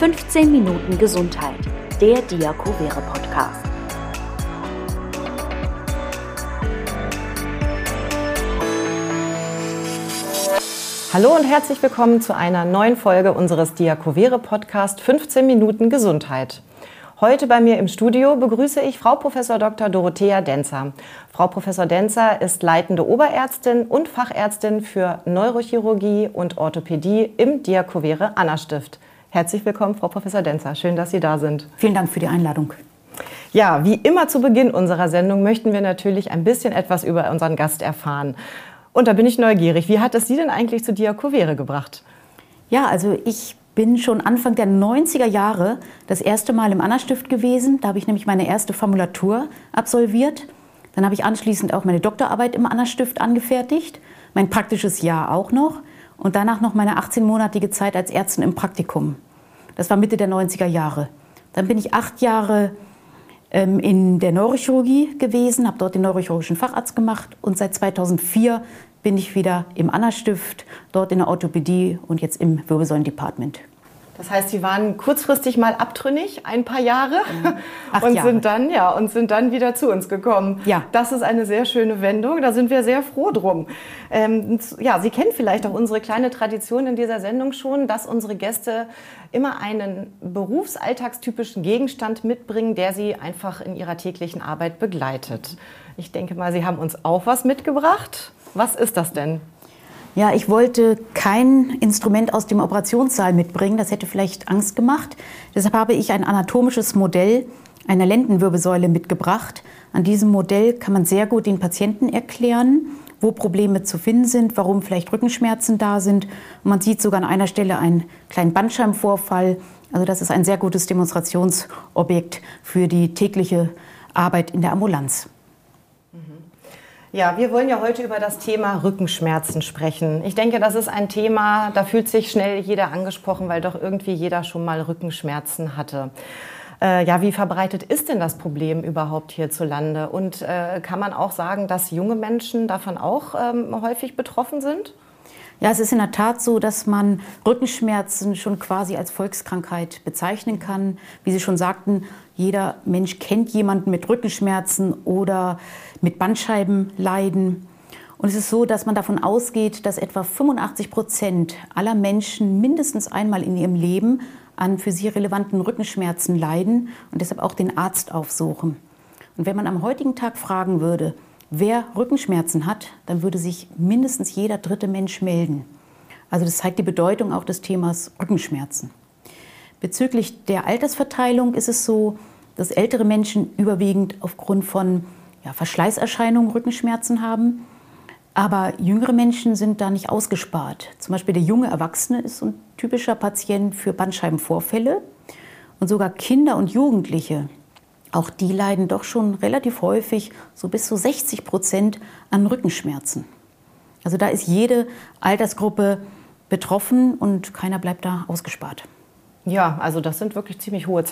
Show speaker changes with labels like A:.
A: 15 Minuten Gesundheit, der Diakovere Podcast.
B: Hallo und herzlich willkommen zu einer neuen Folge unseres Diakovere Podcast 15 Minuten Gesundheit. Heute bei mir im Studio begrüße ich Frau Prof. Dr. Dorothea Denzer. Frau Prof. Denzer ist leitende Oberärztin und Fachärztin für Neurochirurgie und Orthopädie im Diakovere Anna Stift. Herzlich willkommen, Frau Prof. Denzer. Schön, dass Sie da sind.
C: Vielen Dank für die Einladung.
B: Ja, wie immer zu Beginn unserer Sendung möchten wir natürlich ein bisschen etwas über unseren Gast erfahren. Und da bin ich neugierig. Wie hat es Sie denn eigentlich zu Diakovere gebracht?
C: Ja, also ich bin schon Anfang der 90er Jahre das erste Mal im Anna-Stift gewesen. Da habe ich nämlich meine erste Formulatur absolviert. Dann habe ich anschließend auch meine Doktorarbeit im Anna-Stift angefertigt, mein praktisches Jahr auch noch und danach noch meine 18-monatige Zeit als Ärztin im Praktikum. Das war Mitte der 90er Jahre. Dann bin ich acht Jahre ähm, in der Neurochirurgie gewesen, habe dort den neurochirurgischen Facharzt gemacht und seit 2004 bin ich wieder im Anna-Stift, dort in der Orthopädie und jetzt im Wirbelsäulen-Department.
B: Das heißt, Sie waren kurzfristig mal abtrünnig, ein paar Jahre,
C: Acht
B: und
C: Jahre.
B: sind dann ja und sind dann wieder zu uns gekommen.
C: Ja.
B: das ist eine sehr schöne Wendung. Da sind wir sehr froh drum. Ähm, ja, Sie kennen vielleicht auch unsere kleine Tradition in dieser Sendung schon, dass unsere Gäste immer einen berufsalltagstypischen Gegenstand mitbringen, der sie einfach in ihrer täglichen Arbeit begleitet. Ich denke mal, Sie haben uns auch was mitgebracht. Was ist das denn?
C: Ja, ich wollte kein Instrument aus dem Operationssaal mitbringen, das hätte vielleicht Angst gemacht. Deshalb habe ich ein anatomisches Modell einer Lendenwirbelsäule mitgebracht. An diesem Modell kann man sehr gut den Patienten erklären, wo Probleme zu finden sind, warum vielleicht Rückenschmerzen da sind. Und man sieht sogar an einer Stelle einen kleinen Bandscheibenvorfall. Also das ist ein sehr gutes Demonstrationsobjekt für die tägliche Arbeit in der Ambulanz.
B: Ja, wir wollen ja heute über das Thema Rückenschmerzen sprechen. Ich denke, das ist ein Thema, da fühlt sich schnell jeder angesprochen, weil doch irgendwie jeder schon mal Rückenschmerzen hatte. Äh, ja, wie verbreitet ist denn das Problem überhaupt hierzulande? Und äh, kann man auch sagen, dass junge Menschen davon auch ähm, häufig betroffen sind?
C: Ja, es ist in der Tat so, dass man Rückenschmerzen schon quasi als Volkskrankheit bezeichnen kann. Wie Sie schon sagten, jeder Mensch kennt jemanden mit Rückenschmerzen oder mit Bandscheibenleiden. Und es ist so, dass man davon ausgeht, dass etwa 85 Prozent aller Menschen mindestens einmal in ihrem Leben an für sie relevanten Rückenschmerzen leiden und deshalb auch den Arzt aufsuchen. Und wenn man am heutigen Tag fragen würde, wer Rückenschmerzen hat, dann würde sich mindestens jeder dritte Mensch melden. Also das zeigt die Bedeutung auch des Themas Rückenschmerzen. Bezüglich der Altersverteilung ist es so, dass ältere Menschen überwiegend aufgrund von ja, Verschleißerscheinungen Rückenschmerzen haben. Aber jüngere Menschen sind da nicht ausgespart. Zum Beispiel der junge Erwachsene ist ein typischer Patient für Bandscheibenvorfälle. Und sogar Kinder und Jugendliche, auch die leiden doch schon relativ häufig, so bis zu 60 Prozent, an Rückenschmerzen. Also da ist jede Altersgruppe betroffen und keiner bleibt da ausgespart.
B: Ja, also das sind wirklich ziemlich hohe